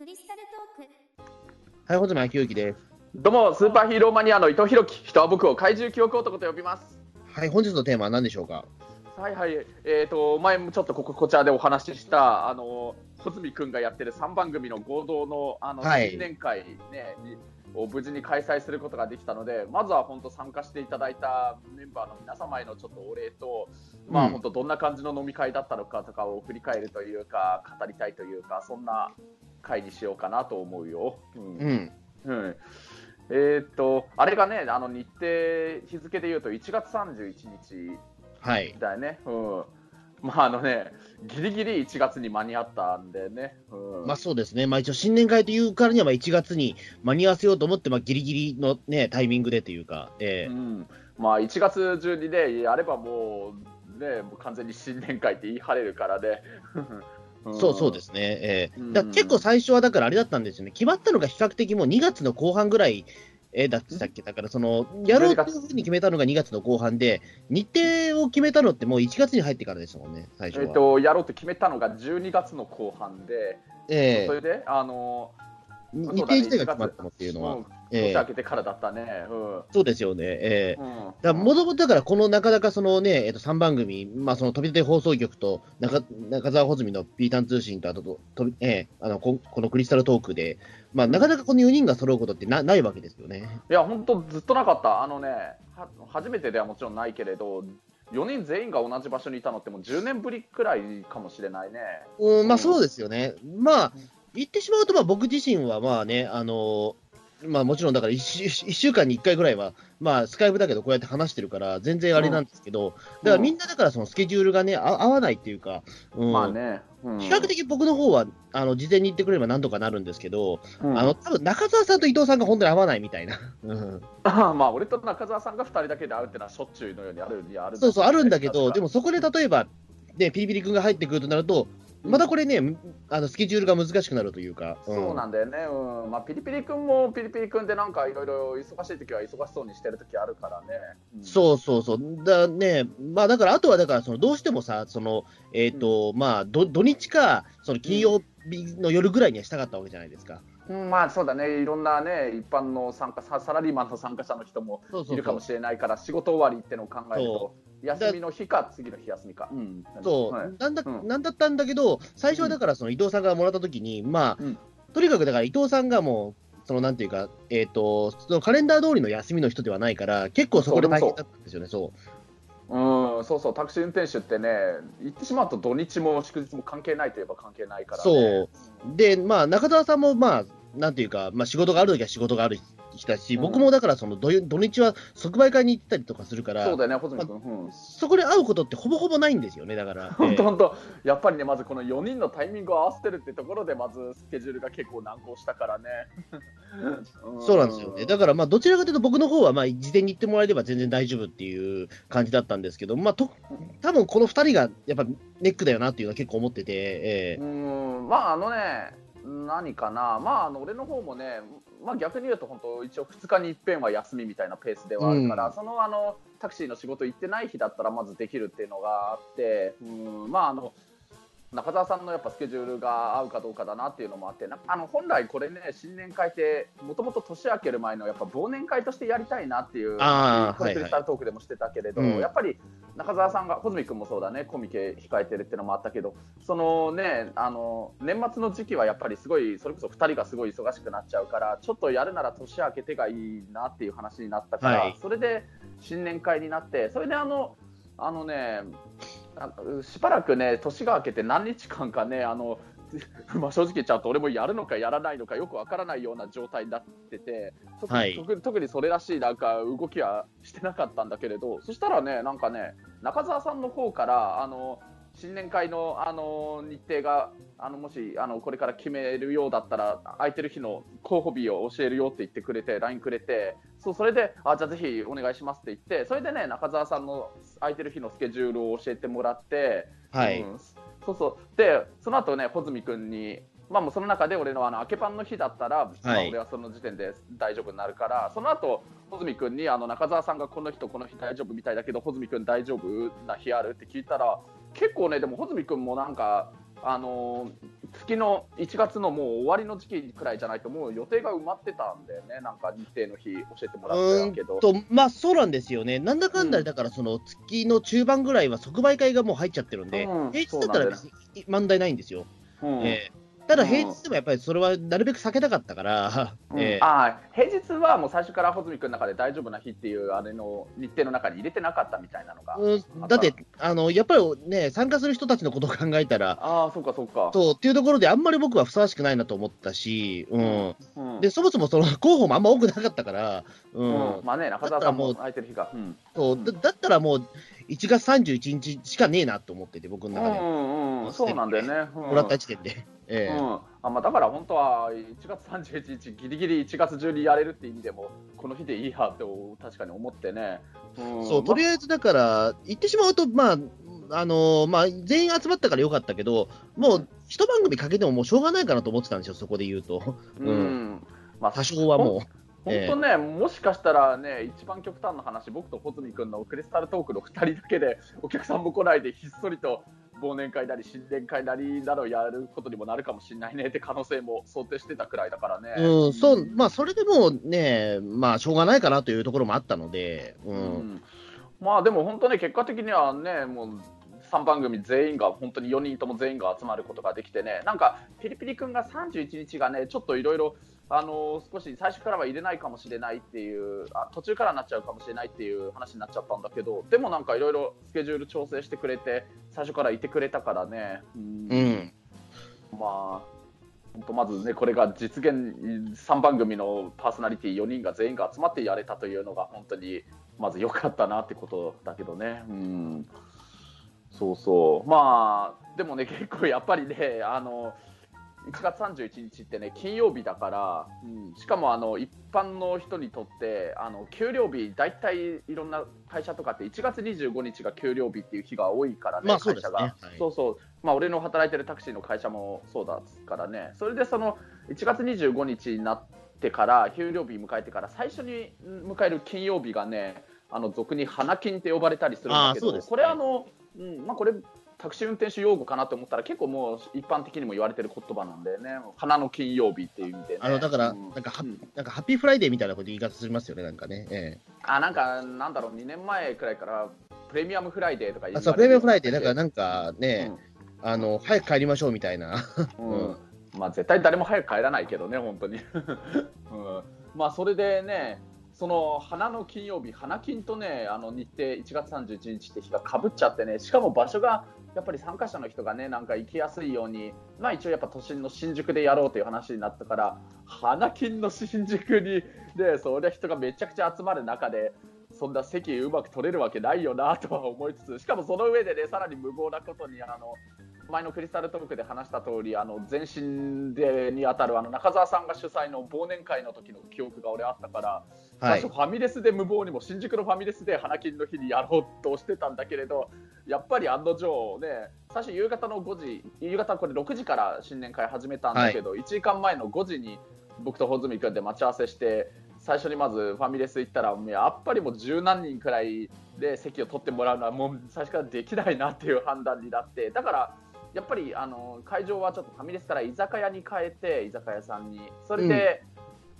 クリスタルトークはい、穂積昭之です。どうも、スーパーヒーローマニアの伊藤弘樹。人は僕を怪獣記憶男と呼びます。はい、本日のテーマは何でしょうか？はいはい。えっ、と、前もちょっとここ、こちらでお話しした、あの、穂積君がやってる3番組の合同の、あの、はい新年会ね、にを無事に開催することができたので、まずは本当参加していただいたメンバーの皆様へのちょっとお礼と、まあうん本当どんな感じの飲み会だったのかとかを振り返るというか、語りたいというか、そんな会にしようかなと思うよ。うんうん。うんえーっと、あれがね、あの日程、日付で言うと1月31日はい。だよね。うん。まああのね、ギリギリ1月に間に合ったんでね。うん、まあそうですね。まあ一応新年会というからにはまあ1月に間に合わせようと思って、まあギリギリのね、タイミングでというか、ええうん、まあ1月中にね、やればもう、ね、もう完全に新年会って言い張れるからね。ん。そうそうですね。ええ。うん。だ結構最初はだからあれだったんですよね。決まったのが比較的もう2月の後半ぐらい、えーだったっけ？だからその、やろうというふうに決めたのが2月の後半で、日程を決めたのってもう1月に入ってからですもんね、最初は。えーっと、やろうと決めたのが12月の後半で、ええ。それで、あの日程自体が決まったのっていうのは、年明けてからだったね。うんそうですよね。ええうんだもともとだから、このなかなかそのね、えっと、3番組、まあ、その飛び出て放送局と中中澤穂積のピータン通信と、あとと、ええあのこ、このクリスタルトークで、まあ、なかなかこの4人が揃うことってなないわけですよね。いや、本当ずっとなかった。あのね、は初めてではもちろんないけれど、4人全員が同じ場所にいたのってもう10年ぶりくらいかもしれないね。うん、まあ、うんそうですよね。まあ、言ってしまうと、まあ、僕自身はまあね、あのまあ、もちろんだから1週一週間に1回ぐらいは、まあ、スカイプだけどこうやって話してるから、全然あれなんですけど、だからみんなだからそのスケジュールがね、あ合わないっていうか、うん。まあね。うん。比較的僕の方は、あの、事前に言ってくれればなんとかなるんですけど、うん。あの、多分中澤さんと伊藤さんが本当に合わないみたいな。うん。あまあ、俺と中澤さんが2人だけで会うってのはしょっちゅうのようにあるにはあるそうそう、あるんだけど、でもそこで例えば、ね、ピリピリ君が入ってくるとなると、またこれね、あのスケジュールが難しくなるというか。そうなんんだよね、うん。まあ、ピリピリ君もピリピリ君でなんかいろいろ忙しい時は忙しそうにしてる時あるからね。うん。そうそうそう。だね、まあだから、あとはだから、その、どうしてもさ、その、えっ、と、まあ、ど土日か、その金曜日の夜ぐらいにはしたかったわけじゃないですか。うん、まあそうだね、いろんなね、一般の参加ササラリーマンの参加者の人もいるかもしれないから、仕事終わりってのを考えると。そ、休みの日か、次の日休みか。うん、そう、はい。なんだ、うん。なんだったんだけど、最初はだから、その伊藤さんがもらったときに、まあ、うん。とにかくだから伊藤さんがもう、そのなんていうか、えっ、と、そのカレンダー通りの休みの人ではないから、結構そこで大変だったんですよね、そう。うん、そうそう、タクシー運転手ってね、言ってしまうと土日も祝日も関係ないといえば関係ないから、ね。そう。で、まあ、中澤さんも、まあ、なんていうか、まあ、仕事があるときは仕事がある人だし、うん僕もだから、その土土日は即売会に行ったりとかするから、そうだよね、穂積君。うんそこで会うことってほぼほぼないんですよね、だから。本当え本当、やっぱりね、まずこの4人のタイミングを合わせてるってところで、まずスケジュールが結構難航したからね。え そうなんですよね。だから、まあ、どちらかというと、僕の方は、まあ、事前に言ってもらえれば全然大丈夫っていう感じだったんですけど、まあ、と多分この2人がやっぱネックだよなっていうのは結構思ってて、ええうん、まああのね、何かな、まあ、あの俺の方もね、まあ、逆に言うと、本当、一応2日に一遍は休みみたいなペースではあるから、うん。そのあのタクシーの仕事行ってない日だったら、まずできるっていうのがあって、うん。まあ、あの中澤さんのやっぱスケジュールが合うかどうかだなっていうのもあって、なあの本来、これね、新年会って、もともと年明ける前のやっぱ忘年会としてやりたいなっていう、あーはいはいこれクリスタルトークでもしてたけれど、うん。やっぱり中澤さんが、穂積君もそうだね、コミケ控えてるっていうのもあったけど、そのね、あの年末の時期はやっぱりすごい、それこそ2人がすごい忙しくなっちゃうから、ちょっとやるなら年明けてがいいなっていう話になったから、はい。それで新年会になって、それであの、あのね、しばらくね、年が明けて何日間かね、あの まあ正直言っちゃうと、俺もやるのかやらないのかよくわからないような状態になってて、特にはい。特に特にそれらしいなんか動きはしてなかったんだけれど、そしたらね、なんかね、中澤さんの方から、あの新年会のあの日程があのもしあのこれから決めるようだったら空いてる日の候補日を教えるよって言ってくれて LINE くれてそうそれであじゃあぜひお願いしますって言ってそれでね中澤さんの空いてる日のスケジュールを教えてもらって、はい。うん。そうそう。でその後ね穂積君にまあ、もうその中で俺のあの明けパンの日だったら、まあはい俺はその時点で大丈夫になるから、その後穂積君にあの中澤さんがこの日とこの日大丈夫みたいだけど、穂積君大丈夫な日あるって聞いたら、結構ね、でも穂積君もなんか、あのー月の1月のもう終わりの時期くらいじゃないと、もう予定が埋まってたんだよね、なんか日程の日、教えてもらうったけど。とまあそうなんですよね、なんだかんだで、だからその月の中盤ぐらいは即売会がもう入っちゃってるんで、うん平日だったら別に問題ないんですよ。うん。えーただ平日でもやっぱりそれはなるべく避けたかったから、うん。えーあー平日はもう最初から穂積君の中で大丈夫な日っていうあれの日程の中に入れてなかったみたいなのが、うんだってあの、やっぱりね、参加する人たちのことを考えたら、ああ、そうかそうか。そうっていうところで、あんまり僕はふさわしくないなと思ったし、うん。うんでそもそもその候補もあんま多くなかったから、うん。うんまあね、中澤さんも空いてる日が。うん。そうだだったらもう、1月31日しかねえなと思ってて、僕の中で、うんうんうん、そうなんだよね。うんもらった時点で。ええうんあまあ、だから本当は1月31日、ぎりぎり1月中にやれるって意味でも、この日でいいやって確かに思ってね。うんそうとりあえずだから、言ってしまうと、まあ、あのまあ、全員集まったからよかったけど、もう一番組かけてももうしょうがないかなと思ってたんですよ、そこで言うと。うんうんまあ、多少はもう。本当ね、もしかしたらね、一番極端な話、僕と穂積君のクリスタルトークの2人だけで、お客さんも来ないで、ひっそりと忘年会なり、新年会なりなどをやることにもなるかもしれないねって可能性も想定してたくらいだからね。うん、そう、まあ、それでもうね、まあ、しょうがないかなというところもあったので、う。うんんまあでも本当ね、結果的にはね、もう3番組全員が、本当に4人とも全員が集まることができてね、なんか、ピリピリ君が31日がね、ちょっといろいろ、あの少し最初からは入れないかもしれないっていうあ、途中からなっちゃうかもしれないっていう話になっちゃったんだけど、でもなんかいろいろスケジュール調整してくれて、最初からいてくれたからね。うんうん。まあ、本当まずね、これが実現、3番組のパーソナリティ4人が全員が集まってやれたというのが、本当にまず良かったなってことだけどね。うん、そうそう。まあ、でもね、結構やっぱりね、あの、1月31日ってね、金曜日だから、うん、しかもあの一般の人にとって、あの給料日、大体いろんな会社とかって1月25日が給料日っていう日が多いからね、まあ会社が。はい。そうそう、まあ、俺の働いてるタクシーの会社もそうだからね、それでその1月25日になってから、給料日迎えてから、最初に迎える金曜日がね、あの俗に花金って呼ばれたりするんだけど、ね。これあの、うんまあ、これ、タクシー運転手用語かなと思ったら、結構もう一般的にも言われてる言葉なんでね、花の金曜日っていう意味でね。あの、だから、うん。なんかハッ、うん。なんか Happy Friday みたいなこと言い方しますよね、なんかね。えあなんか、なんだろう、2年前くらいから、プレミアムフライデーとかあそう、プレミアムフライデー、なんか、かなんかね、あの、早く帰りましょうみたいな。うん。うん。まあ絶対誰も早く帰らないけどね、本当に。うん、まあそれでね、その花の金曜日、花金とね、あの日程1月31日って日がかぶっちゃってね、しかも場所がやっぱり参加者の人がね、なんか行きやすいように、まあ一応やっぱ都心の新宿でやろうという話になったから、花金の新宿に、で、そりゃ人がめちゃくちゃ集まる中で、そんな席うまく取れるわけないよなとは思いつつ、しかもその上でね、さらに無謀なことに、あの、前のクリスタルトークで話した通り、あの前身でにあたるあの中澤さんが主催の忘年会の時の記憶が俺あったから、はい。最初ファミレスで無謀にも新宿のファミレスで花金の日にやろうとしてたんだけれど、やっぱり案の定ね、最初夕方の5時、夕方これ6時から新年会始めたんだけど、1時間前の5時に僕と穂積君で待ち合わせして、最初にまずファミレス行ったら、もうやっぱりもう十何人くらいで席を取ってもらうのはもう最初からできないなっていう判断になって、だからやっぱりあの会場はちょっとファミレスから居酒屋に変えて、居酒屋さんに、それで、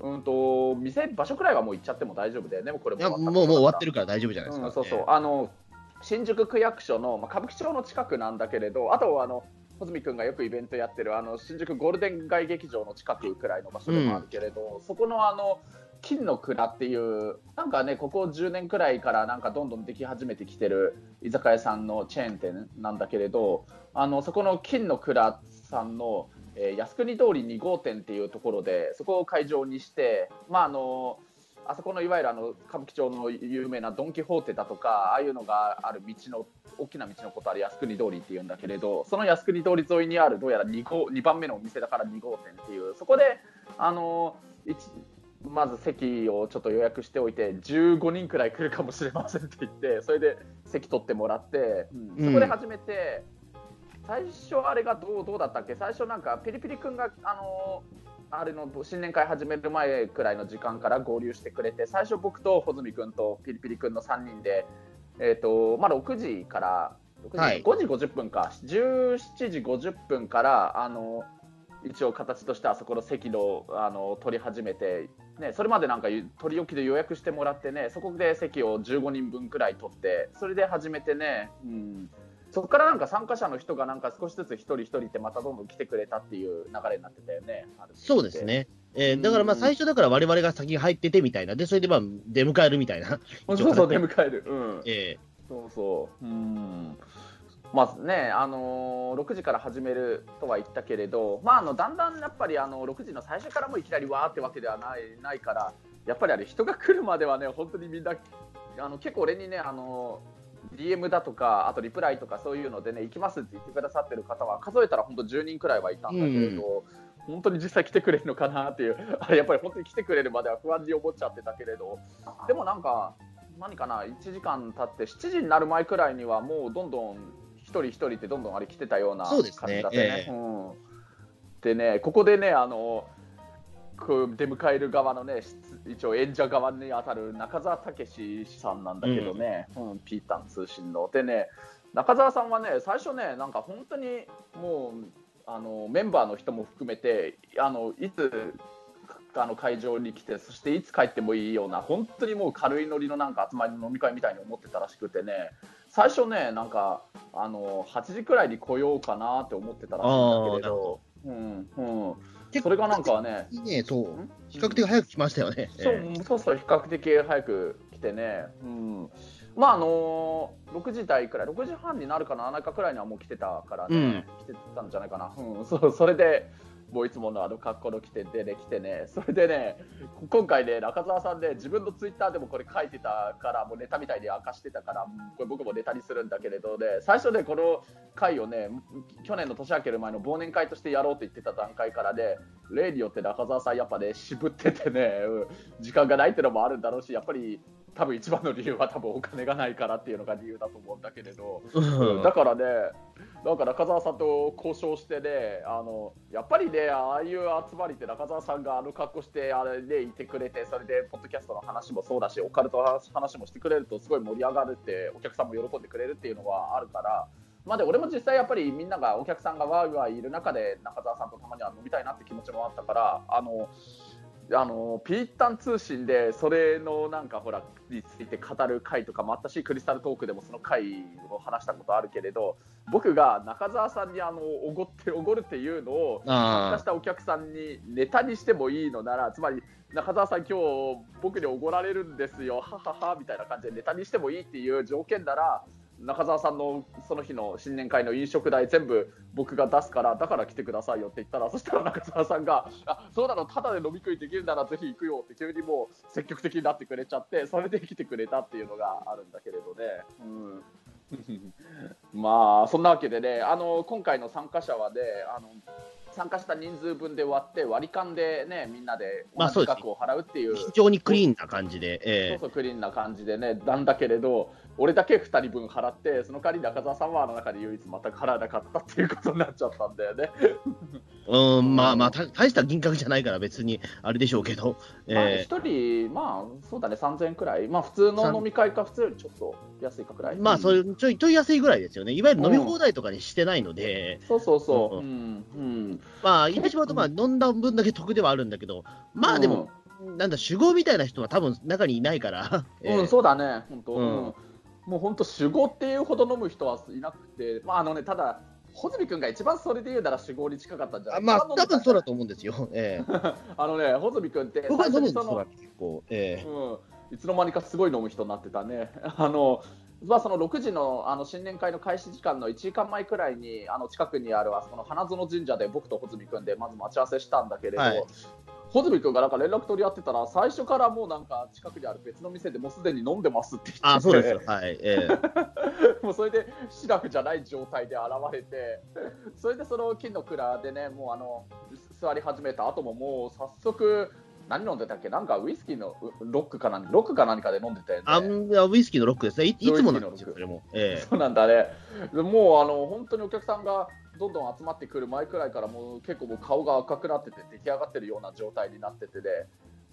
うん、と店、場所くらいはもう行っちゃっても大丈夫だよね、もうこれももう、もう終わってるから大丈夫じゃないですか。うん、そうそう、あの新宿区役所の、まあ、歌舞伎町の近くなんだけれど、あとあの穂積君がよくイベントやってるあの新宿ゴールデン街劇場の近くくらいの場所でもあるけれど、そこのあの金の蔵っていう、なんかね、ここ10年くらいからなんかどんどんでき始めてきてる居酒屋さんのチェーン店なんだけれど、あのそこの金の蔵さんの、えー靖国通り2号店っていうところで、そこを会場にして、まああのあそこのいわゆるあの歌舞伎町の有名なドン・キホーテだとか、ああいうのがある道の大きな道のことある靖国通りっていうんだけれど、その靖国通り沿いにあるどうやら 2, 号2番目のお店だから2号店っていう、そこであのまず席をちょっと予約しておいて、15人くらい来るかもしれませんって言って、それで席取ってもらって、うん。そこで始めて、最初あれがどうどうだったっけ、最初なんかピリピリ君があのあれの新年会始める前くらいの時間から合流してくれて、最初僕と穂積君とピリピリ君の3人で、えーとまあ、6時から、6時はい。5時50分か、17時50分から、あの一応形としてあそこの席のあの取り始めて、ね、それまでなんか取り置きで予約してもらってねそこで席を15人分くらい取ってそれで始めてね、うん、そこからなんか参加者の人がなんか少しずつ一人一人ってまたどんどん来てくれたっていう流れになってたよね。そうですね。えー、だからまあ最初だから我々が先に入っててみたいな、で、それでまあ出迎えるみたいな。そうそう、出迎える。うん。えー、そうそう。うん。まあね、あのー、6時から始めるとは言ったけれど、まあ、あのだんだんやっぱりあの6時の最初からもいきなりわーってわけではないないから、やっぱりあれ人が来るまではね、本当にみんな、あの結構俺にね、あの DM だとか、あとリプライとかそういうのでね、行きますって言ってくださってる方は、数えたら本当10人くらいはいたんだけれど、うん、本当に実際来てくれるのかなっていう、あれやっぱり本当に来てくれるまでは不安に思っちゃってたけれど、でもなんか、何かな、1時間経って、7時になる前くらいには、もうどんどん一人一人ってどんどんあれ来てたような感じだったね。ねえ。ー、うん、でね、ここでね、あの出迎える側のね、一応演者側に当たる中澤武さんなんだけどね、うん、うん、ピータン通信の。でね、中澤さんはね、最初ね、なんか本当にもう、あのメンバーの人も含めて、あのいつあの会場に来て、そしていつ帰ってもいいような、本当にもう軽いノリのなんか集まりの飲み会みたいに思ってたらしくてね、最初ね、なんかあの8時くらいに来ようかなって思ってたらしいんだけれど、うんうん、それがなんかね、ねそう比較的早く来ましたよね。そうえー、そうそう、比較的早く来てね、うん、まああのー、6時台くらい、6時半になるかならないかくらいにはもう来てたからね、うん、来てたんじゃないかな、うん、そうそれで、もういつものあの格好の着てでね、来てね、それでね、今回ね、中澤さんね、自分のツイッターでもこれ書いてたから、もうネタみたいに明かしてたから、これ僕もネタにするんだけれどね、最初ね、この回をね、去年の年明ける前の忘年会としてやろうって言ってた段階からね、例によって中澤さん、やっぱね、渋っててね、時間がないってのもあるんだろうし、やっぱり多分一番の理由は多分お金がないからっていうのが理由だと思うんだけれど、だからね、なんか中澤さんと交渉してね、あのやっぱりね、ああいう集まりって中澤さんがあの格好してあれでいてくれて、それでポッドキャストの話もそうだし、オカルトの話もしてくれるとすごい盛り上がるって、お客さんも喜んでくれるっていうのはあるから。まあ、で俺も実際やっぱりみんながお客さんがわーわーいる中で中澤さんとたまには飲みたいなって気持ちもあったからあのあのピータン通信でそれのなんかほらについて語る回とかもあったしクリスタルトークでもその回を話したことあるけれど僕が中澤さんにあのおごっておごるっていうのを参加したお客さんにネタにしてもいいのならつまり中澤さん今日僕におごられるんですよはははみたいな感じでネタにしてもいいっていう条件なら中澤さんのその日の新年会の飲食代全部僕が出すからだから来てくださいよって言ったらそしたら中澤さんがあそうなのただで飲み食いできるならぜひ行くよって急にもう積極的になってくれちゃってそれで来てくれたっていうのがあるんだけれどね。うん。まあそんなわけでねあの今回の参加者はねあの参加した人数分で割って割り勘でねみんなで同じ額を払うっていう,、非常にクリーンな感じで、えー、そうそうクリーンな感じでねなんだけれど俺だけ2人分払って、その代わり中澤さんはあの中で唯一全く払わなかったっていうことになっちゃったんだよね。うん、まあまあ、大した銀額じゃないから別にあれでしょうけど。えー、まあ、1人、まあそうだね、3000円くらい、まあ普通の飲み会か普通よりちょっと安いかくらい？まあそういうちょいちょい安いぐらいですよね。いわゆる飲み放題とかにしてないので。うん、そうそうそう。うん。うん、まあ言ってしまうと、まあ飲んだ分だけ得ではあるんだけど、まあでも、うん、なんだ、酒豪みたいな人は多分中にいないから。うん、そうだね、本当。うんもう本当、酒豪っていうほど飲む人はいなくて、まああのね、ただ、穂積君が一番それで言うなら酒豪に近かったんじゃないまあ、多分そうだと思うんですよ。えー、あのね、穂積君って、最初にその、結構、えー、うん、いつの間にかすごい飲む人になってたね。あのまあ、その6時のあの新年会の開始時間の1時間前くらいにあの近くにあるあそこの花園神社で僕と穂積君でまず待ち合わせしたんだけれど、はい、穂積君がなんか連絡取り合ってたら、最初からもうなんか近くにある別の店でもうすでに飲んでますって言ってて、あそうですはいえー、もうそれでシラフじゃない状態で現れて、それでその金の蔵でね、もうあの座り始めた後ももう早速、何飲んでたっけ？なんかウイスキーのロックか何ロックか何かで飲んでたよね。あウイスキーのロックですね。いつもなんですよ、それも。えー、そうなんだね。もうあの本当にお客さんがどんどん集まってくる前くらいからもう結構もう顔が赤くなってて出来上がってるような状態になっててで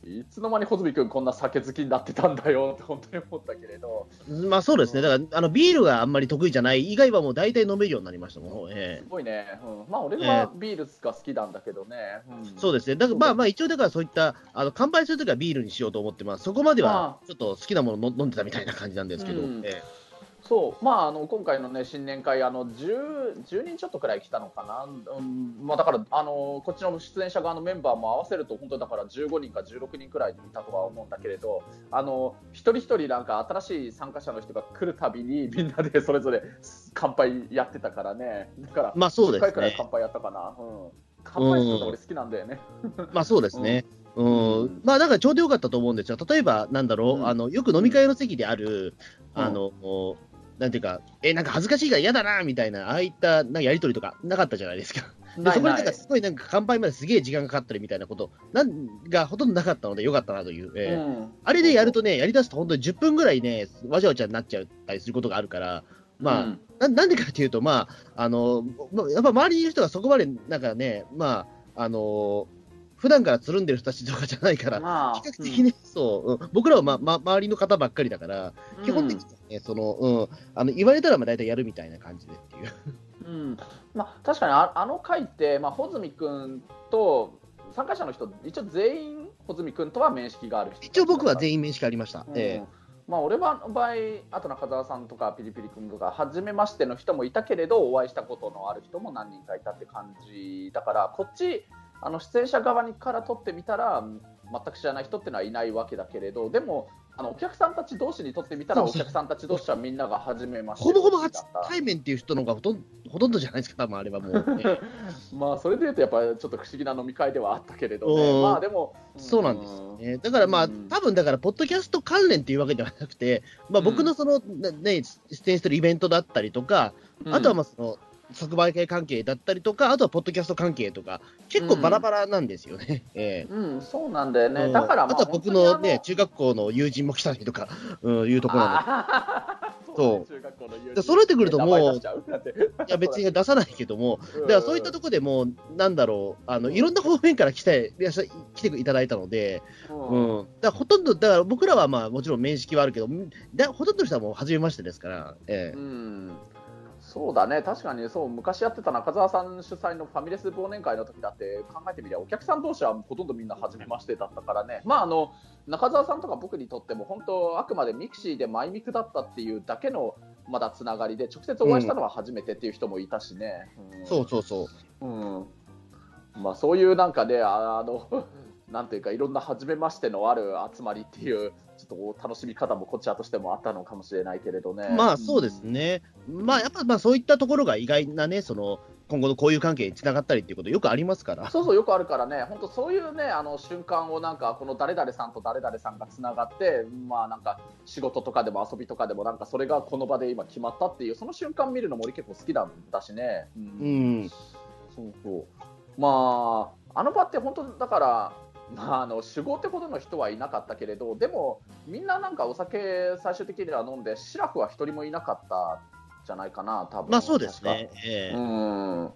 いつの間に穂積君こんな酒好きになってたんだよって本当に思ったけれど、まあそうですね、だからあのビールがあんまり得意じゃない以外はもう大体飲めるようになりましたもん、えすごいね、うん、まあ俺はビールが好きなんだけどね、うん、そうですね、だからまあまあ一応だからそういったあの乾杯するときはビールにしようと思ってます、そこまではちょっと好きなもの飲んでたみたいな感じなんですけど。うん。ええそう。まあ、あの今回の、ね、新年会あの 10, 10人ちょっとくらい来たのかな、うんまあ、だからあのこっちの出演者側のメンバーも合わせると本当だから15人か16人くらいいたとは思うんだけれどあの一人一人なんか新しい参加者の人が来るたびにみんなでそれぞれ乾杯やってたからね。だからまあそうです、ね、10回くらい乾杯やったかな、うん、乾杯するの俺好きなんだよね。まあそうですね、うん、うん、まあだからちょうどよかったと思うんですよ、例えばなんだろう、うん、あのよく飲み会の席である、あの、なんていうか、え、なんか恥ずかしいから嫌だなみたいな、ああいったなんかやりとりとかなかったじゃないですか。でそこになんかすごいなんか乾杯まですげえ時間がかかったりみたいなことなんがほとんどなかったのでよかったなという、えー、うん、あれでやるとね、やりだすと本当に10分ぐらいね、わちゃわちゃになっちゃったりすることがあるから、まあ、うん、ななんでかっていうと、まあ、あの、やっぱ周りにいる人がそこまでなんかね、まあ、あの普段からつるんでる人たちとかじゃないから、まあ、比較的ね、うん、そう、うん、僕らは、まま、周りの方ばっかりだから、うん、基本的にね、その、うん、あの、言われたらまあ大体やるみたいな感じでっていう。うん、まあ、確かにああの回って、まあ、穂積君と、参加者の人、一応全員、穂積君とは面識がある一応僕は全員面識ありました。うん、えーまあ、俺はの場合、あと中澤さんとかピリピリ君とか、初めましての人もいたけれど、お会いしたことのある人も何人かいたって感じだから、こっち、あの出演者側にから撮ってみたら全く知らない人っていうのはいないわけだけれどでもあのお客さんたち同士にとってみたらお客さんたち同士はみんなが初めましてほぼほぼ初対面っていう人の方がほとん ほとんどじゃないですか多分あれはもう、ね、まあそれでいうとやっぱりちょっと不思議な飲み会ではあったけれどね。まあでもそうなんですよね。だからまあ多分だからポッドキャスト関連っていうわけではなくてまあ僕のその、ね出演してるイベントだったりとかあとはまあその即売会関係だったりとか、あとはポッドキャスト関係とか、結構バラバラなんですよね。うん、えー、うん、そうなんだよね。だから、まあ、あとは僕のね、中学校の友人も来たりとか、うん、いうところなので。そう。それてくるともう、いや別に出さないけども、だからそういったところでもう、なんだろう、あのいろんな方面から来て来ていただいたので、うん、だほとんど、だから僕らはまあもちろん面識はあるけど、だほとんどの人はもう初めましてですから、ええ。ー、うんそうだね、確かにそう。昔やってた中澤さん主催のファミレス忘年会の時だって考えてみりゃお客さん同士はほとんどみんな初めましてだったからね、まあ、あの中澤さんとか僕にとっても本当あくまで mixi でマイミクだったっていうだけのまだつながりで直接お会いしたのは初めてっていう人もいたしね。うん、そうそうそう。うん。まあ、そういうなんかねあのなんていうかいろんな初めましてのある集まりっていうっと楽しみ方もこちらとしてもあったのかもしれないけれどね。まあそうですね、うん、まあやっぱまあそういったところが意外なね、その今後の交友関係につながったりっていうことよくありますから。そうそうよくあるからね。本当そういうねあの瞬間をなんかこの誰々さんと誰々さんがつながってまあなんか仕事とかでも遊びとかでもなんかそれがこの場で今決まったっていうその瞬間見るのも俺結構好きなんだしね。うん、うん、そうそう。まああの場って本当だからまあ、あの酒豪ってほどの人はいなかったけれどでもみんななんかお酒最終的には飲んでシラフは一人もいなかったじゃないかな多分まあそうですね、えー、うん。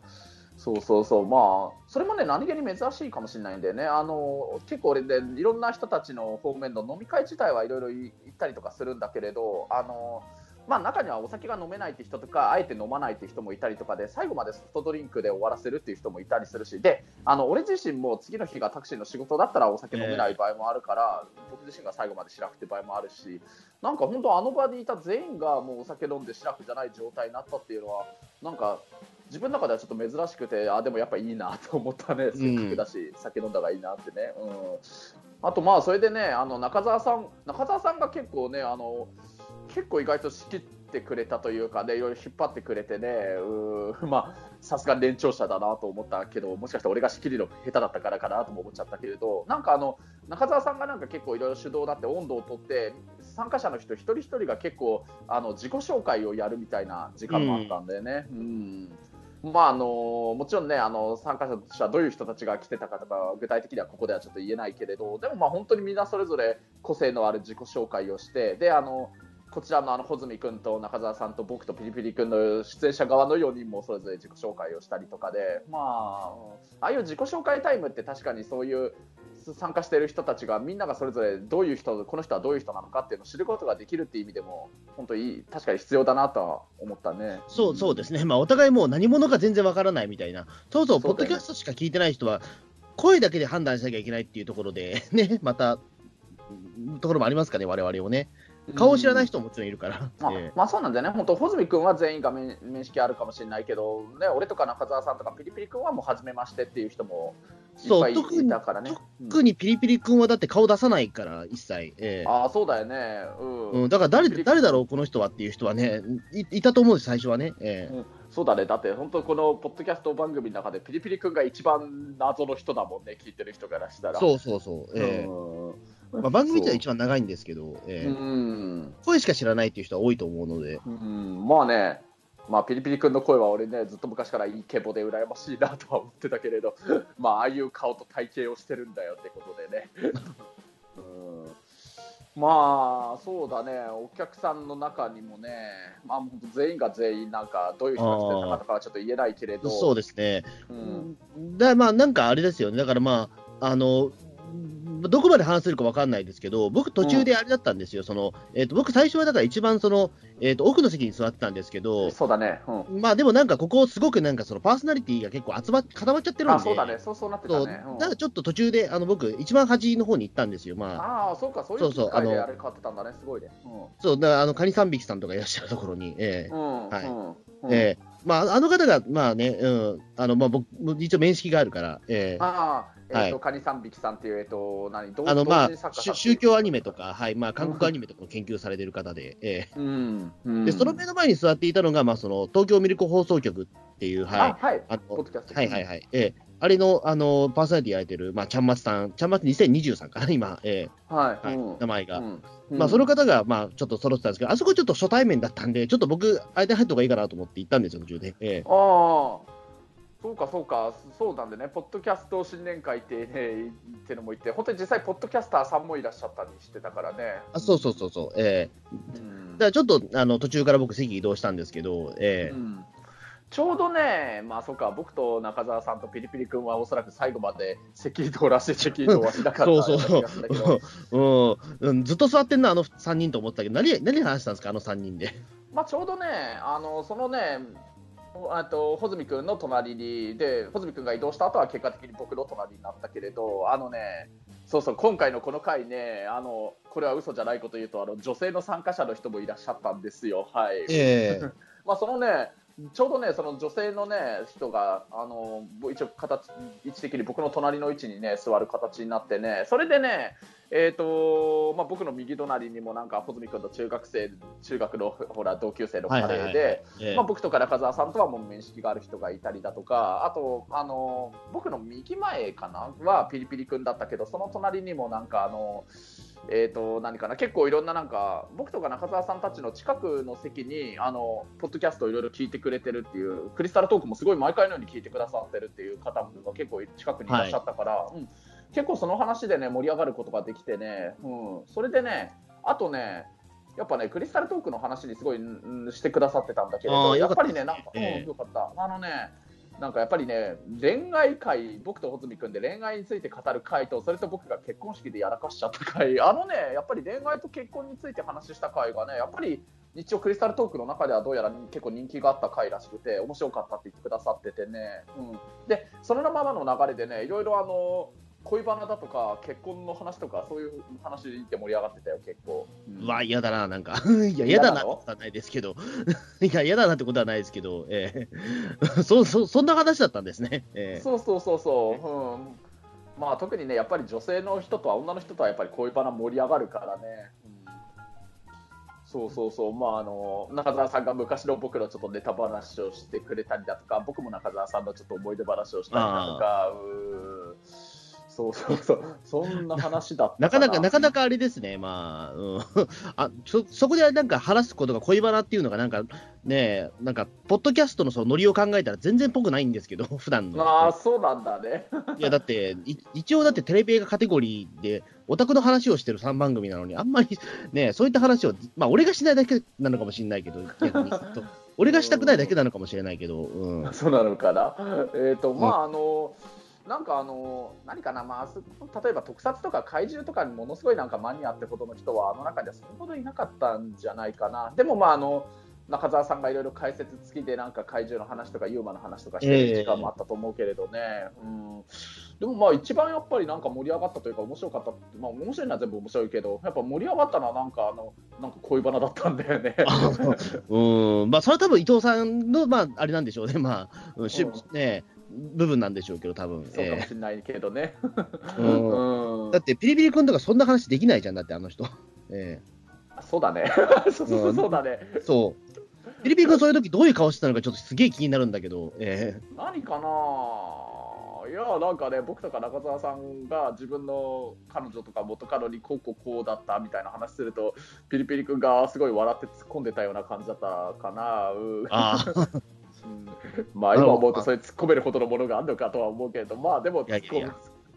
そうそうそう。まあそれもね何気に珍しいかもしれないんでね。あの結構俺でいろんな人たちの方面の飲み会自体はいろいろ行ったりとかするんだけれどあのまあ、中にはお酒が飲めないって人とかあえて飲まないって人もいたりとかで最後までソフトドリンクで終わらせるっていう人もいたりするしであの俺自身も次の日がタクシーの仕事だったらお酒飲めない場合もあるから、えー、僕自身が最後までシラフって場合もあるしなんか本当あの場にいた全員がもうお酒飲んでシラフじゃない状態になったっていうのはなんか自分の中ではちょっと珍しくてあでもやっぱいいなと思ったねせっかくだし、うん、酒飲んだ方がいいなってね。うんあとまあそれでねあの中澤さん中澤さんが結構ねあの結構意外と仕切ってくれたというかねいろいろ引っ張ってくれてねう まさすが年長者だなと思ったけどもしかしたら俺が仕切りの下手だったからかなとも思っちゃったけれどなんかあの中澤さんがなんか結構いろいろ主導になって温度をとって参加者の人一人一人が結構あの自己紹介をやるみたいな時間もあったんだよね。うん、うんまああのもちろんねあの参加者としてはどういう人たちが来てたかとか具体的にはここではちょっと言えないけれどでもまあ本当にみんなそれぞれ個性のある自己紹介をしてであのこちらのあの穂積君と中澤さんと僕とピリピリ君の出演者側の4人もそれぞれ自己紹介をしたりとかで、まあ、ああいう自己紹介タイムって確かにそういう参加している人たちがみんながそれぞれどういう人この人はどういう人なのかっていうのを知ることができるっていう意味でも本当に確かに必要だなとは思ったね。そうそうですね、まあ、お互いもう何者か全然わからないみたいな、そうそう、ポッドキャストしか聞いてない人は、声だけで判断しなきゃいけないっていうところで、ね、また、ところもありますかね、我々をね。顔を知らない人ももちろんいるから。まあ、えー、まあ、そうなんだよね、本当、穂積君は全員が面識あるかもしれないけど、ね、俺とか中澤さんとかピリピリ君はもう初めましてっていう人もいっぱいいたからね。特にピリピリ君はだって顔出さないから、一切。えー、ああ、そうだよね。うん。うん、だから誰誰だろう、この人はっていう人はね、いいたと思うんです、最初はね。えー、うんそうだね、だって本当、このポッドキャスト番組の中で、ピリピリ君が一番謎の人だもんね、聞いてる人からしたら。そうそうそう。えー、まあ、番組自体一番長いんですけど、えー、声しか知らないっていう人は多いと思うので。うんまあね、まあ、ピリピリ君の声は俺ね、ずっと昔からイケボで羨ましいなとは思ってたけれど、まあ、ああいう顔と体型をしてるんだよってことでね。うんまあ、そうだね、お客さんの中にもね、まあ、全員が全員、なんか、どういう人が来てたかとかはちょっと言えないけれど。そうですね。うん、だまあ、なんかあれですよね、だからまあ、あの、どこまで話せるか分かんないですけど、僕、途中であれだったんですよ、うん、そのえーと、僕、最初はだから一番その、えーと、奥の席に座ってたんですけど、そうだね、うん、まあでもなんか、ここ、すごくなんかそのパーソナリティが結構集まっ固まっちゃってるんで、そうだね、そうそうなってたね。だからちょっと途中で、あの僕、一番端の方に行ったんですよ、まあ。ああ、そうか、そういう機会であれ変わってたんだね、すごいね。そう、だからあのカニ三匹さんとかいらっしゃるところに、えー、はい。えーまあ、あの方が、まあね、うん、あの、まあ、僕、一応面識があるから、えー、ああ、えーと、はい、カニ三匹さんっていう、えっ、ー、と、何、あの、まあ、宗教アニメとか、はい、まあ、韓国アニメとかを研究されてる方で、えー、うんうん、で、その目の前に座っていたのが、まあ、その、東京ミルク放送局っていう、はい、はい、あのはいはいはい、えー、あれの、あの、パーソナリティやられてる、まあ、ちゃんまつさん、ちゃんまつ2023かな、今、えー、はい、はい、名前が。うん。まあ、その方が、まあ、ちょっと揃ってたんですけど、あそこちょっと初対面だったんで、ちょっと僕、間に入った方がいいかなと思って行ったんですよ、途中で。えー、ああ。そうか、そうか、そうなんでね、ポッドキャスト新年会ってね、ってのも言って、本当に実際、ポッドキャスターさんもいらっしゃったりしてたからね。あそうそうそうそう、ええ。ー、うん、だからちょっとあの途中から僕、席移動したんですけど、ええ。ーうん、ちょうどね、まあそうか、僕と中澤さんとピリピリ君はおそらく最後まで席移動らしい席移動はしなかった そうそう。うん、ずっと座ってんな、あの3人と思ったけど、何何話したんですか、あの3人で？まあ、ちょうどね、あのそのね、あと穂積君の隣にで穂積君が移動した後は結果的に僕の隣になったけれどあのねそうそう今回のこの回ねあのこれは嘘じゃないこと言うとあの女性の参加者の人もいらっしゃったんですよ。はい、えー、まあそのねちょうどね、その女性のね、人が、あの、一応形、位置的に僕の隣の位置にね、座る形になってね、それでね、えっ、ー、と、まあ、僕の右隣にもなんか、穂積君と中学生、中学のほら、同級生のカレーで、まあ、僕とか中澤さんとはもう面識がある人がいたりだとか、あと、あの、僕の右前かなはピリピリ君だったけど、その隣にもなんか、あの、えーと、何かな結構いろんななんか僕とか中澤さんたちの近くの席にあのポッドキャストをいろいろ聞いてくれてるっていうクリスタルトークもすごい毎回のように聞いてくださってるっていう方も結構近くにいらっしゃったから、はい、うん、結構その話でね盛り上がることができてね、うん、それでねあとねやっぱねクリスタルトークの話にすごい、うん、してくださってたんだけれどやっぱりねなんか、えー、うん、よかった。あのねなんかやっぱりね、恋愛会、僕と穂積君で恋愛について語る会と、それと僕が結婚式でやらかしちゃった会、あのね、やっぱり恋愛と結婚について話した会がね、やっぱり日曜クリスタルトークの中ではどうやら結構人気があった回らしくて、面白かったって言ってくださっててね、うん、で、そのままの流れでね、いろいろあの、恋バナだとか結婚の話とかそういう話で盛り上がってたよ結構、うん、わ嫌だななんか。いや嫌だな。ってことはないですけど。いや嫌だなってことはないですけど、えー、そそそんな話だったんですね、えー、そうそうそうそう、うん、まあ特にねやっぱり女性の人とは女の人とはやっぱり恋バナ盛り上がるからね、うん、そうそうそう。まああの中澤さんが昔の僕のちょっとネタ話をしてくれたりだとか僕も中澤さんのちょっと思い出話をしたりだとか。うそうそうそう、そんな話だったなかなか、なかなかあれですね、まあ、うん、あそそこでなんか話すことが恋バナっていうのが、なんかね、なんか、ポッドキャストのそのノリを考えたら全然っぽくないんですけど、普段の。ああ、そうなんだね。いや、だって、い一応だってテレビ映画カテゴリーで、オタクの話をしてる3番組なのに、あんまりね、そういった話を、まあ、俺がしないだけなのかもしれないけど、逆に俺がしたくないだけなのかもしれないけど、うん。そうなのかな。えっ、と、まあ、あの、なんかあの、何かな、まあ、す例えば特撮とか怪獣とかにものすごいなんかマニアってほどの人は、あの中ではそれほどいなかったんじゃないかな。でも、まあ、あの、中澤さんがいろいろ解説付きでなんか怪獣の話とかユーマの話とかしてる時間もあったと思うけれどね、うん、でもまあ一番やっぱりなんか盛り上がったというか面白かったって、まあ面白いのは全部面白いけど、やっぱ盛り上がったのはなんかあのなんか恋バナだったんだよね。うん、まあ、それは多分伊藤さんの、まあ、あれなんでしょうね、まあ、うんね、部分なんでしょうけど、多分そうかもえしれないけどね。えうんうんだって、ピリピリ君とかそんな話できないじゃん、だって、あの人。えそうだね。そうそうそうだね。えそう。ピリピリ君、そういう時どういう顔してたのか、ちょっとすげえ気になるんだけど、え何かないやなんかね僕とか中澤さんが自分の彼女とか元カノにこうこうこうだったみたいな話するとピリピリ君がすごい笑って突っ込んでたような感じだったかな、あまあ今思うとそれ突っ込めるほどのものがあるのかとは思うけれどまあでも突っ込み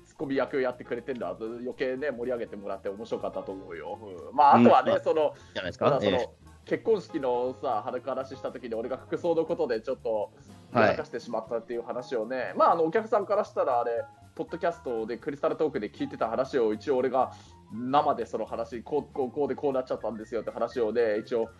ツッコミ役やってくれてるのは余計ね盛り上げてもらって面白かったと思うよ、うん。まああとはね、うんそのじゃないですか？えその結婚式のさ、話した時に俺が服装のことでちょっとはいやらかしてしまったっていう話をね、まああのお客さんからしたらあれ、ポッドキャストでクリスタルトークで聞いてた話を一応俺が生でその話、こうこうこうでこうなっちゃったんですよって話をね、一応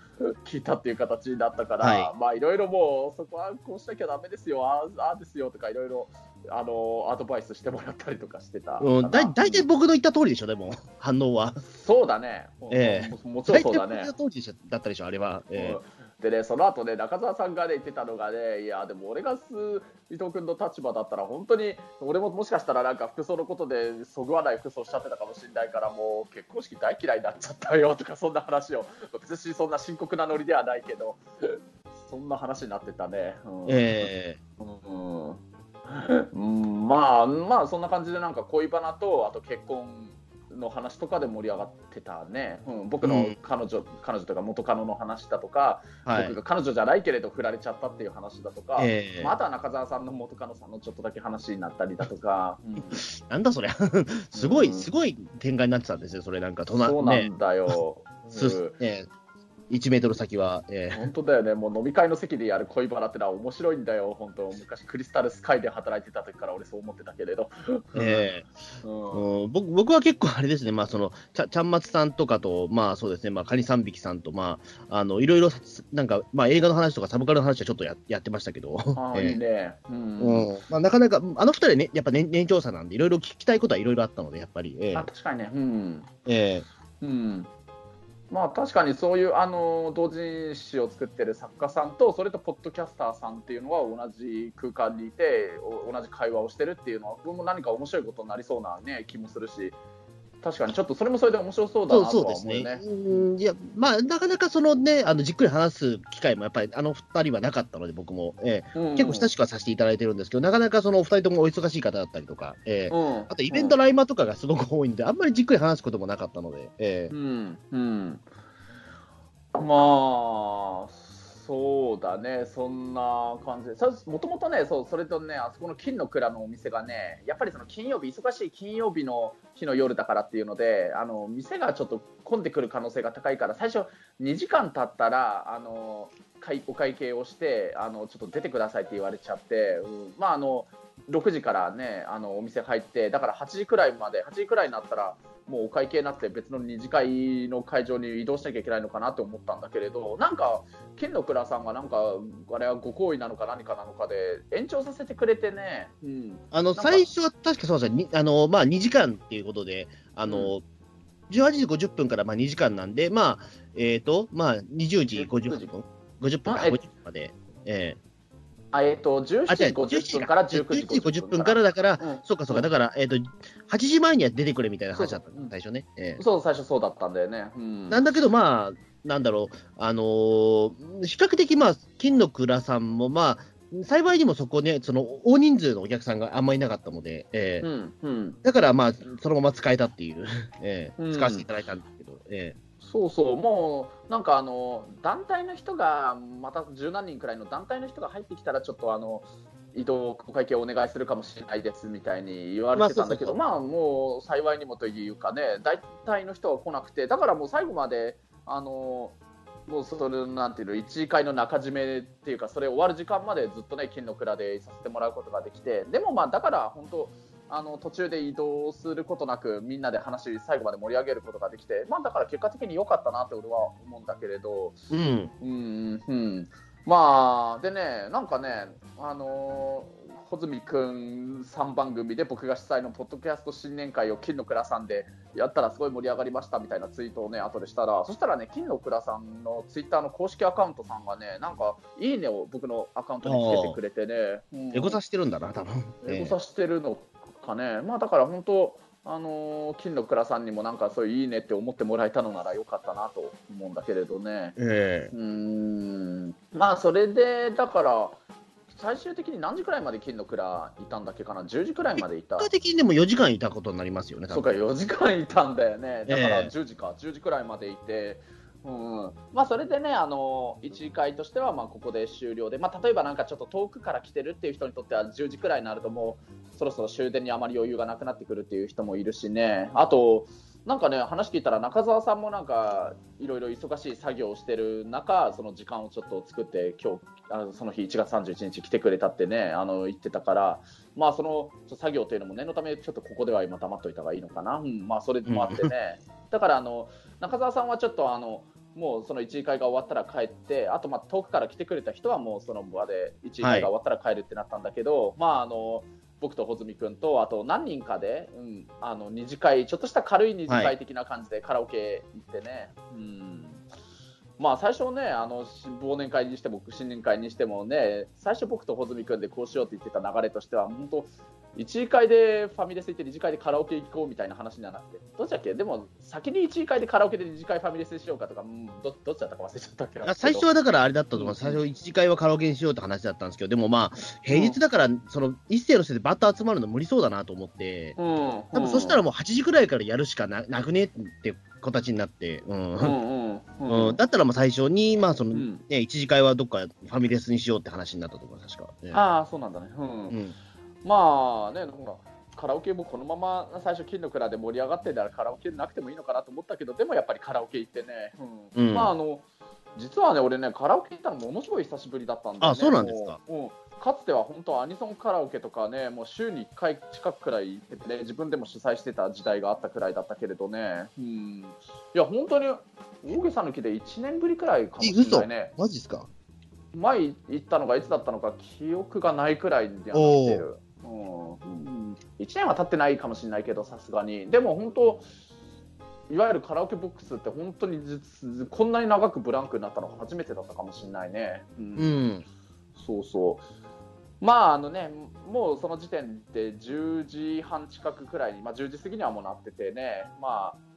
聞いたっていう形になったから、はい。まあいろいろもうそこはこうしなきゃダメですよ、ああですよとかいろいろあのアドバイスしてもらったりとかしてた。うん、だ大体僕の言った通りでしょ、でも、反応は。そうだね。ええ。ももちろん大体僕のそうだね言った通りだったでしょ、あれは。えでね、その後ね、中澤さんがね、言ってたのがね、いや、でも俺がす伊藤君の立場だったら、本当に、俺ももしかしたらなんか服装のことでそぐわない服装しちゃってたかもしれないから、もう結婚式大嫌いになっちゃったよとか、そんな話を、別にそんな深刻なノリではないけど、そんな話になってたね。うん。ええ。うん。うん。まあまあそんな感じでなんか恋バナとあと結婚の話とかで盛り上がってたね、うん、僕のうん彼女、彼女とか元カノの話だとか、はい。僕。が彼女じゃないけれど振られちゃったっていう話だとか、ええ。まあ、あとは中澤さんの元カノさんのちょっとだけ話になったりだとか、うん。なんだそりゃ。すごい、うんすごい展開になってたんですよ、それなんか、そうなんだよ。すうん。ね1メートル先は。ええ本当だよね、もう飲み会の席でやる恋バナってのは面白いんだよ、本当、昔、クリスタルスカイで働いてた時から俺、そう思ってたけれど。ええ。うん。うん。僕僕は結構あれですね、まあ、そのちゃちゃんまつさんとかと、まあそうですね、まあ、カニ三匹さんと、まあ、あのいろいろ、なんか、まあ、映画の話とかサブカルの話はちょっとややってましたけど、ああ、ええ。いいね。うん。うん。まあ、なかなか、あの二人ね、やっぱ年年長者なんで、いろいろ聞きたいことはいろいろあったので、やっぱり。ええ。あ確かにね、うん。え。うん、まあ確かにそういうあの同人誌を作ってる作家さんとそれとポッドキャスターさんっていうのは同じ空間にいて同じ会話をしてるっていうのは僕も何か面白いことになりそうな、ね、気もするし。確かにちょっとそれもそれで面白そうだなとそうですね。うね。うん。いや、まあ、なかなかそのね、あのじっくり話す機会もやっぱりあの二人はなかったので、僕も、ええ。うん結構親しくはさせていただいてるんですけど、なかなかそのお二人ともお忙しい方だったりとか、ええ。うん。あとイベントの合間とかがすごく多いんで、あんまりじっくり話すこともなかったので、ええ。うん、うん、まあ、そうだね、そんな感じ。で、もともとねそう、それとね、あそこの金の蔵のお店がね、やっぱりその金曜日、忙しい金曜日の日の夜だからっていうので、あの店がちょっと混んでくる可能性が高いから、最初、2時間経ったら、あのお会計をしてあの、ちょっと出てくださいって言われちゃって、うん。まああの6時からね、あのお店入って、だから8時くらいまで、8時くらいになったら、もうお会計になって別の二次会の会場に移動しなきゃいけないのかなって思ったんだけれどなんか金の倉さんがなんかあれはご好意なのか何かなのかで延長させてくれてね、うん、あの最初は確かそうですね、にあのまあ、2時間っていうことで、あの18時50分からまあ2時間なんで、まあえーとまあ、20時50分、50分か。あえ50分まで。ええあえっ、と17あ、時違う、50分か。ら19 11時時50分からだから、うん。そうかそうか、だから、えっ、と、8時前には出てくれみたいな話だった最初ね。ええ。そう最初そうだったんだよね、うん、なんだけど、まあ、なんだろう、あのー比較的、まあ、金の蔵さんも、まあ、幸いにもそこね、その大人数のお客さんがあんまりいなかったので、えーうんうん。だからまあ、そのまま使えたっていう、えーうん。使わせていただいたんですけど、えそうそう、もうなんかあの団体の人が、また十何人くらいの団体の人が入ってきたら、ちょっとあの移動、お会計お願いするかもしれないですみたいに言われてたんだけど、まあもう幸いにもというかね、大体の人は来なくて、だからもう最後まで、あのもうそれなんていうの、一次会の中締めっていうか、それ終わる時間までずっとね、金の蔵でいさせてもらうことができて、でもまあだから本当、あの途中で移動することなくみんなで話最後まで盛り上げることができて、まあ、だから結果的に良かったなって俺は思うんだけれど、ーうん、うん。うん、まあでねなんかねあのー穂積君3番組で僕が主催のポッドキャスト新年会を金の倉さんでやったらすごい盛り上がりましたみたいなツイートをね後でしたらそしたらね金の倉さんのツイッターの公式アカウントさんがねなんかいいねを僕のアカウントにつけてくれてね、うん。エゴサしてるんだな、多分。エゴサしてるのかね、まあだから本当、あのー金の倉さんにもなんかそういういいねって思ってもらえたのならよかったなと思うんだけれどね、えうーん、まあそれで、だから、最終的に何時くらいまで金の蔵いたんだっけかな、10時くらいまでいた。結。果的にでも4時間いたことになりますよね、多そうか、分4時間いたんだよね、だからええ。10時か、10時くらいまでいて、うん。まあ、それでね、あの1次会としてはまあここで終了で、まあ、例えばなんかちょっと遠くから来てるっていう人にとっては10時くらいになると、もうそろそろ終電にあまり余裕がなくなってくるっていう人もいるしね、あと、なんかね、話聞いたら中澤さんもなんかいろいろ忙しい作業をしてる中、その時間をちょっと作って、今日あその日1月31日来てくれたってね、あの言ってたから、まあその作業というのも念のため、ちょっとここでは今黙っといた方がいいのかな、うん、まあそれもあってね、だからあの中澤さんはちょっとあの、もうその1次会が終わったら帰って、あとまあ遠くから来てくれた人はもうその場で1次会が終わったら帰るってなったんだけど、まああの僕と穂積君と、あと何人かで、うん、あの二次会、ちょっとした軽い二次会的な感じでカラオケ行ってね。うんまあ最初ね、あのし忘年会にしても新年会にしてもね、最初僕と穂積君でこうしようって言ってた流れとしては、本当、1次会でファミレス行って2次会でカラオケ行こうみたいな話にはなって、どっちだっけ？でも先に1次会でカラオケで2次会ファミレスにしようかとか、うん、どどっちだったか忘れちゃったけど。あ最初はだからあれだったと思います、うん。最初、1次会はカラオケにしようって話だったんですけど、でもまあ、平日だから、その一斉のせいでバッタ集まるの無理そうだなと思って、うん、多分そしたらもう8時くらいからやるしかななくねって形になって、うん。うんうん。うん。うん。だったらまあ最初に、まあそのうん。ね、1次会はどっかファミレスにしようって話になったと思います、確か。ねああ、そうなんだね。うん。うん。まあね、ほらカラオケもこのまま最初、金の蔵で盛り上がってたらカラオケなくてもいいのかなと思ったけど、でもやっぱりカラオケ行ってね、うん。うん。まああの実はね、俺ね、カラオケ行ったのものすごい久しぶりだったんだよね。あそうなんですか。うんかつては本当、アニソンカラオケとかね、もう週に1回近くくらい行っててね、自分でも主催してた時代があったくらいだったけれどね、うん、いや、本当に大げさ抜きで1年ぶりくらいかもしれないね。マジですか？前行ったのがいつだったのか記憶がないくらいにはなってる、うんうん、1年は経ってないかもしれないけどさすがに。でも本当いわゆるカラオケボックスって本当に実こんなに長くブランクになったのが初めてだったかもしれないね、うん。うん。そうそう。まああのねもうその時点で10時半近くくらいに、まあ、10時過ぎにはもうなっててねまあ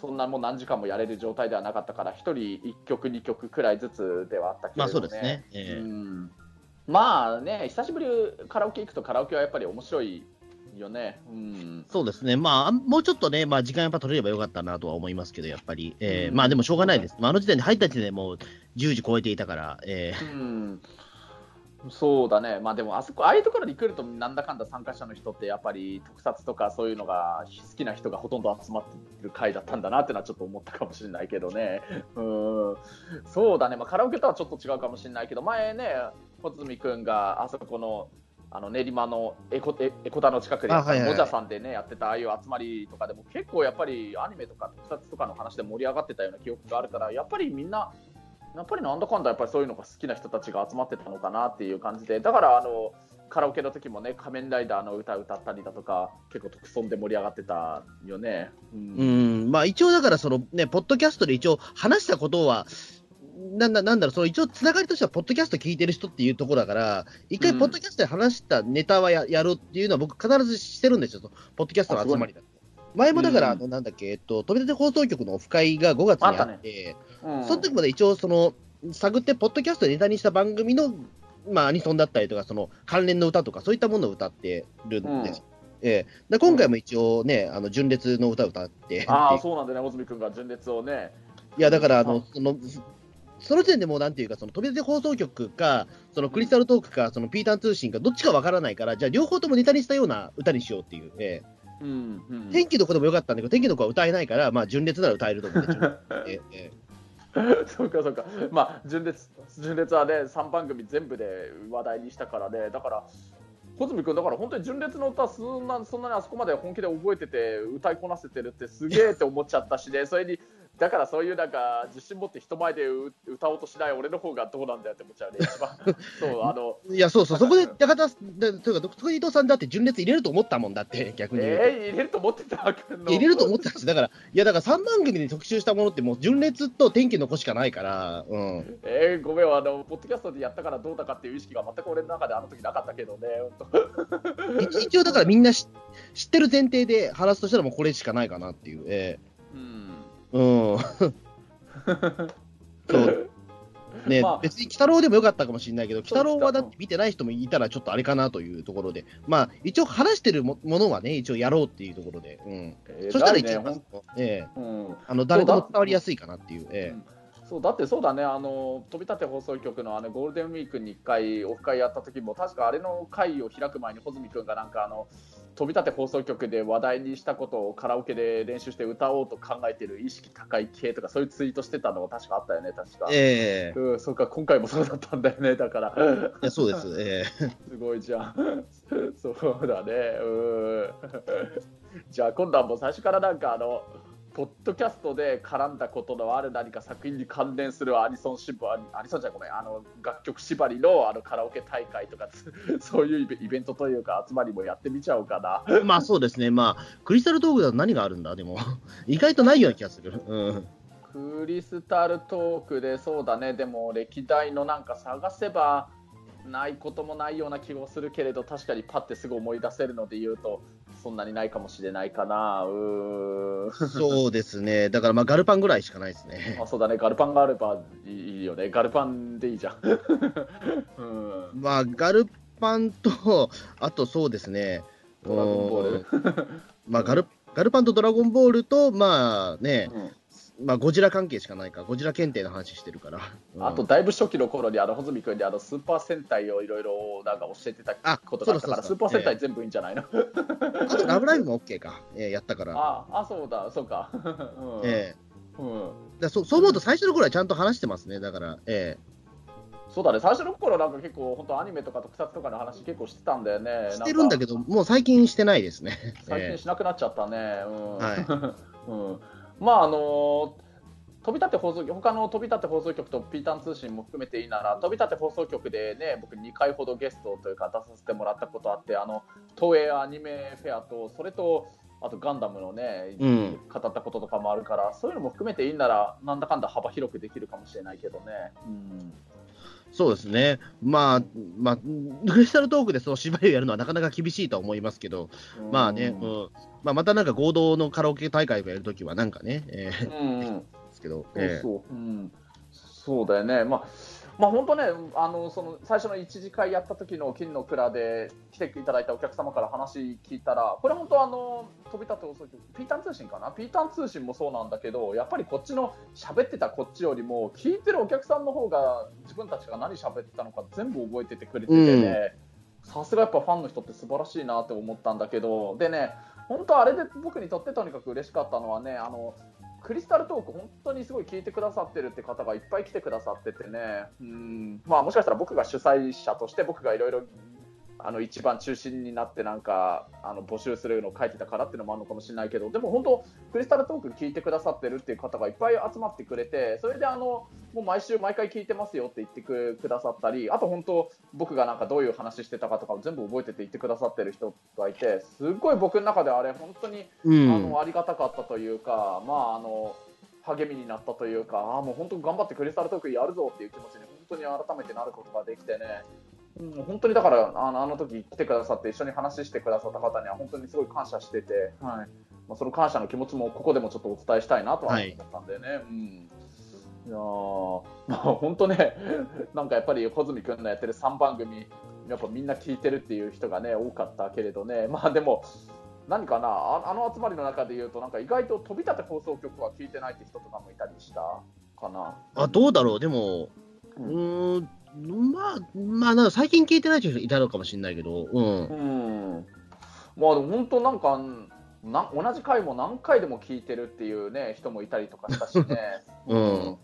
そんなもう何時間もやれる状態ではなかったから1人1曲2曲くらいずつではあったけれど、ね、まあそうですね。ええ。うん。まあね、久しぶりカラオケ行くとカラオケはやっぱり面白いよね。うん、そうですね、まあ、もうちょっとね、まあ、時間やっぱ取れればよかったなとは思いますけど、やっぱり、えーうん。まあでもしょうがないです、まあ、あの時点で入った時点でもう10時超えていたから、え。うんそうだね、まあでもあそこ、ああいうところに来ると、なんだかんだ参加者の人って、やっぱり特撮とかそういうのが好きな人がほとんど集まってる回だったんだなっていうのはちょっと思ったかもしれないけどね。うん、そうだね、まあ、カラオケとはちょっと違うかもしれないけど、前ね、穂積君があそこの、あの練馬のエコエエコタの近くでやったあはいはいはいモジャさんでねやってたああいう集まりとかでも結構やっぱりアニメとか特撮とかの話で盛り上がってたような記憶があるからやっぱりみんなやっぱりなんだかんだやっぱりそういうのが好きな人たちが集まってたのかなっていう感じでだからあのカラオケの時もね仮面ライダーの歌歌ったりだとか結構特損で盛り上がってたよね。うーうんまあ、一応だから、そのね、ポッドキャストで一応話したことは、なんだなんだろう、その一応つながりとしては、ポッドキャスト聞いてる人っていうところだから、一回、うんポッドキャストで話したネタはや,、やるっていうのは、僕、必ずしてるんですよ、ポッドキャストの集まりだと。前もだから、なんだっけ、えっと、飛び立て放送局のオフ会が5月にあって、うん。その時まで一応、その、探って、ポッドキャストでネタにした番組のまあ、アニソンだったりとか、その関連の歌とか、そういったものを歌ってるんです。ええ。で今回も一応ね、あの純烈の歌を歌って、ああ、そうなんだね、小泉君が純烈をね。いや、だから、あのうん、その、その時点でもうなんていうか、その飛び出て放送局か、そのクリスタルトークか、そのピーターン通信か、どっちかわからないから、じゃあ両方ともネタにしたような歌にしようっていう。えうんうん。え天気の子でもよかったんだけど、天気の子は歌えないから、まあ、純烈なら歌えると思って、えええ。そうかそうか、まあ、純烈純烈はね、3番組全部で話題にしたからね、だから、小泉君、だから本当に純烈の歌そんな、そんなにあそこまで本気で覚えてて、歌いこなせてるってすげえって思っちゃったしね、それに、だからそういうなんか、自信持って人前でう歌おうとしない俺の方がどうなんだよって思っちゃうね、一番。そう、あの、いや、そうそう、そこで、中田、でというか、そこで伊藤さんだって純烈入れると思ったもんだって、逆に。えー、入れると思ってたの入れると思ってたんですだから、いや、だから3番組で特集したものって、もう純烈と天気の子しかないから、うん。えー、ごめんあの、ポッドキャストでやったからどうだかっていう意識が全く俺の中であの時なかったけどね、一一応、だからみんなし知ってる前提で話すとしたら、もうこれしかないかなっていう。えうんえうん。そう。ね、まあ。別に鬼太郎でもよかったかもしれないけど、鬼太郎はだって見てない人もいたらちょっとあれかなというところで、まあ、一応話してるもものはね、一応やろうっていうところで、うん。えーそしたら一番、ねええ。うん。あの、誰でも伝わりやすいかなっていう、ええ。そうだってそうだね、あの飛び立て放送局のあのゴールデンウィークに1回、オフ会やった時も、確かあれの会を開く前に、穂積君がなんかあの、飛び立て放送局で話題にしたことをカラオケで練習して歌おうと考えてる意識高い系とか、そういうツイートしてたのが確かあったよね、確か。ええうん、そうか、今回もそうだったんだよね、だから。いやそうです、ええすごいじゃん。そうだね。うん。じゃあ今度はもう最初からなんかあの、ポッドキャストで絡んだことのある何か作品に関連するアニソン縛り、アニソンじゃごめん、あの楽曲縛りの あのカラオケ大会とか、つ そういうイベイベントというか集まりもやってみちゃおうかな。まあそうですね、まあ、クリスタルトークだと何があるんだ、でも、意外とないような気がする。うん、クリスタルトークでそうだね、でも歴代のなんか探せばないこともないような気もするけれど、確かにパッてすぐ思い出せるので言うと、そんなにないかもしれないかな。う。そうですね、だからまあ、ガルパンぐらいしかないですね。あそうだね、ガルパンがあればいいよね。ガルパンでいいじゃん。うん。まあ、ガルパンと、あとそうですね、ドラゴンボールうんまあガル、ガルパンとドラゴンボールと、まあね、うんまあ、ゴジラ関係しかないから、ゴジラ検定の話してるから。うんあと、だいぶ初期の頃に、あの、穂積君にあの、スーパー戦隊をいろいろなんか教えてたあことがあったから、そうそうそうスーパー戦隊全部いいんじゃないの、あと、ラブライブも OK か、えーやったから。ああ、そうだ、そうか。うん。えうんーだそそう思うと、最初の頃はちゃんと話してますね、だから、えそうだね、最初の頃なんか結構、本当アニメとか特撮とかの話結構してたんだよね。ーしてるんだけど、ど、もう最近してないですね。最近えしなくなっちゃったね。うん。は うん。まあ、あのー飛び立て放送局他の飛び立て放送局とピーターン通信も含めていいなら飛び立て放送局でね僕2回ほどゲストというか出させてもらったことあってあの東映アニメフェアとそれとあとガンダムのね、うん。語ったこととかもあるからそういうのも含めていいならなんだかんだ幅広くできるかもしれないけどね。うんそうですね、まあ、まあ、クリスタルトークでその芝居をやるのはなかなか厳しいとは思いますけど、まあね、うん。まあ、またなんか合同のカラオケ大会をやるときは、なんかね、えーうん。うんですけど、そうえうん、そうだよね、まあ、まあ、本当ね、あのその最初の一次会やった時の金の蔵で来ていただいたお客様から話聞いたら、これ本当あの、飛び立て放送局、ピーターン通信かな、ピーターン通信もそうなんだけど、やっぱりこっちの喋ってたこっちよりも、聞いてるお客さんの方が、自分たちが何喋ってたのか全部覚えててくれててね、さすがやっぱファンの人って素晴らしいなって思ったんだけど、でね、本当あれで僕にとってとにかく嬉しかったのはね、あのクリスタルトーク、本当にすごい聞いてくださってるって方がいっぱい来てくださっててね、うん。まあ、もしかしたら僕が主催者として、僕がいろいろあの一番中心になってなんかあの募集するのを書いてたからっていうのもあるのかもしれないけど、でも本当、クリスタルトーク聞いてくださってるっていう方がいっぱい集まってくれて、それであのもう毎週、毎回聞いてますよって言ってくくださったり、あと本当、僕がなんかどういう話してたかとかを全部覚えてて言ってくださってる人がいて、すごい僕の中であれ、本当にうん。あのありがたかったというか、まあ、あの励みになったというか、あーもう本当頑張ってクリスタルトークやるぞっていう気持ちに本当に改めてなることができてね、うん、本当にだからあのあの時来てくださって一緒に話してくださった方には本当にすごい感謝してて、はい。まあ、その感謝の気持ちもここでもちょっとお伝えしたいなとは思ったんだよね。うん。いやー まあ本当ね、なんかやっぱり穂積君のやってる3番組、やっぱみんな聞いてるっていう人がね、多かったけれどね、まあでも、何かなあ、あの集まりの中で言うと、なんか意外と飛び立て放送局は聞いてないって人とかもいたりしたかな。あ、どうだろう、でも、うん、まあ、まあ、なんか最近聞いてない人いたのかもしれないけど、うん。うん、まあでも本当なんかな同じ回も何回でも聞いてるっていうね人もいたりとかしたしね、うん。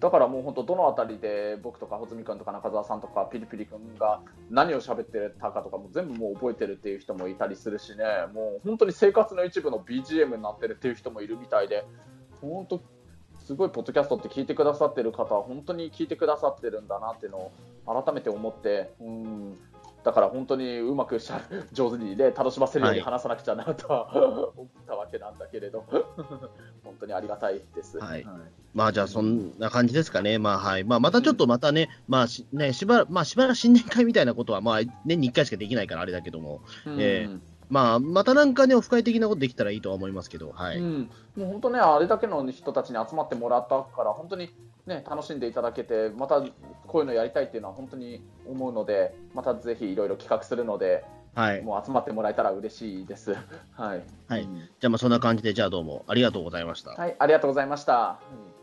だからもう本当どのあたりで僕とか穂積君とか中澤さんとかピリピリ君が何を喋ってたかとかも全部もう覚えてるっていう人もいたりするしね。もう本当に生活の一部の BGM になってるっていう人もいるみたいで本当すごいポッドキャストって聞いてくださってる方は本当に聞いてくださってるんだなっていうのを改めて思ってうん。だから本当にうまくしゃ上手にね楽しませるようにはい話さなくちゃなとは 思ったわけなんだけれど。本当にありがたいです。はい。まあ、じゃあ、そんな感じですかね。まあ、はい。まあ、またちょっとまたね、まあ、しね、しばらく、まあ、しばらく新年会みたいなことは、まあ、年に1回しかできないからあれだけども、うん。ええまあ、またなんかね、オフ会的なことできたらいいとは思いますけど、はい。うん、もう本当ね、あれだけの人たちに集まってもらったから、本当に、ね、楽しんでいただけて、またこういうのやりたいっていうのは本当に思うので、またぜひいろいろ企画するので、はい。もう集まってもらえたら嬉しいです。はい、はいじゃあ、まあ、そんな感じで、じゃあどうもありがとうございました。はい、ありがとうございました。うん